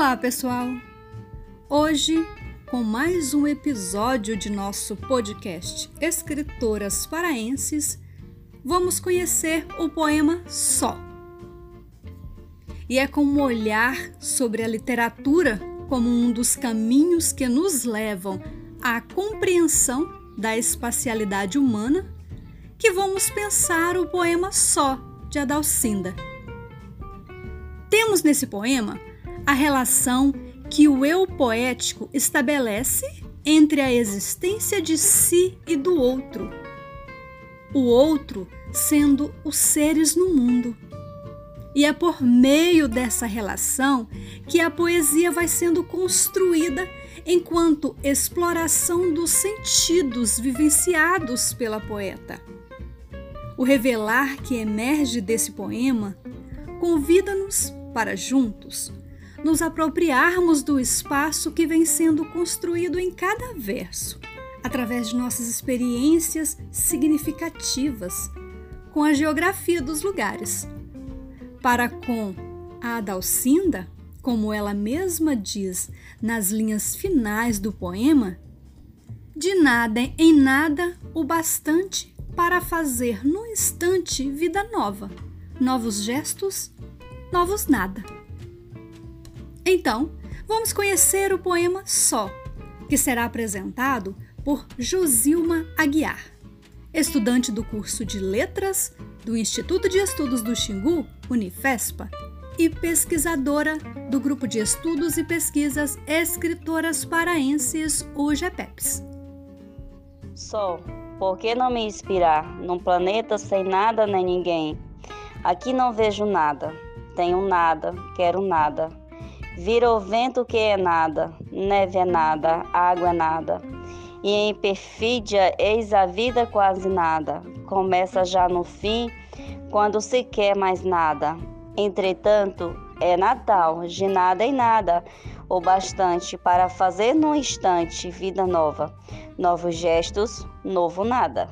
Olá, pessoal! Hoje, com mais um episódio de nosso podcast Escritoras Paraenses, vamos conhecer o poema Só. E é com um olhar sobre a literatura como um dos caminhos que nos levam à compreensão da espacialidade humana que vamos pensar o poema Só de Adalcinda. Temos nesse poema a relação que o eu poético estabelece entre a existência de si e do outro. O outro sendo os seres no mundo. E é por meio dessa relação que a poesia vai sendo construída enquanto exploração dos sentidos vivenciados pela poeta. O revelar que emerge desse poema convida-nos para juntos nos apropriarmos do espaço que vem sendo construído em cada verso, através de nossas experiências significativas com a geografia dos lugares. Para com a Adalcinda, como ela mesma diz nas linhas finais do poema, de nada em nada o bastante para fazer no instante vida nova, novos gestos, novos nada. Então, vamos conhecer o poema Só, que será apresentado por Josilma Aguiar, estudante do curso de Letras do Instituto de Estudos do Xingu, Unifespa, e pesquisadora do Grupo de Estudos e Pesquisas Escritoras Paraenses, UGPEPS. Sol, por que não me inspirar num planeta sem nada nem ninguém? Aqui não vejo nada, tenho nada, quero nada. Vira o vento que é nada, neve é nada, água é nada. E em perfídia eis a vida quase nada. Começa já no fim, quando se quer mais nada. Entretanto, é Natal, de nada em nada, o bastante para fazer num instante vida nova, novos gestos, novo nada.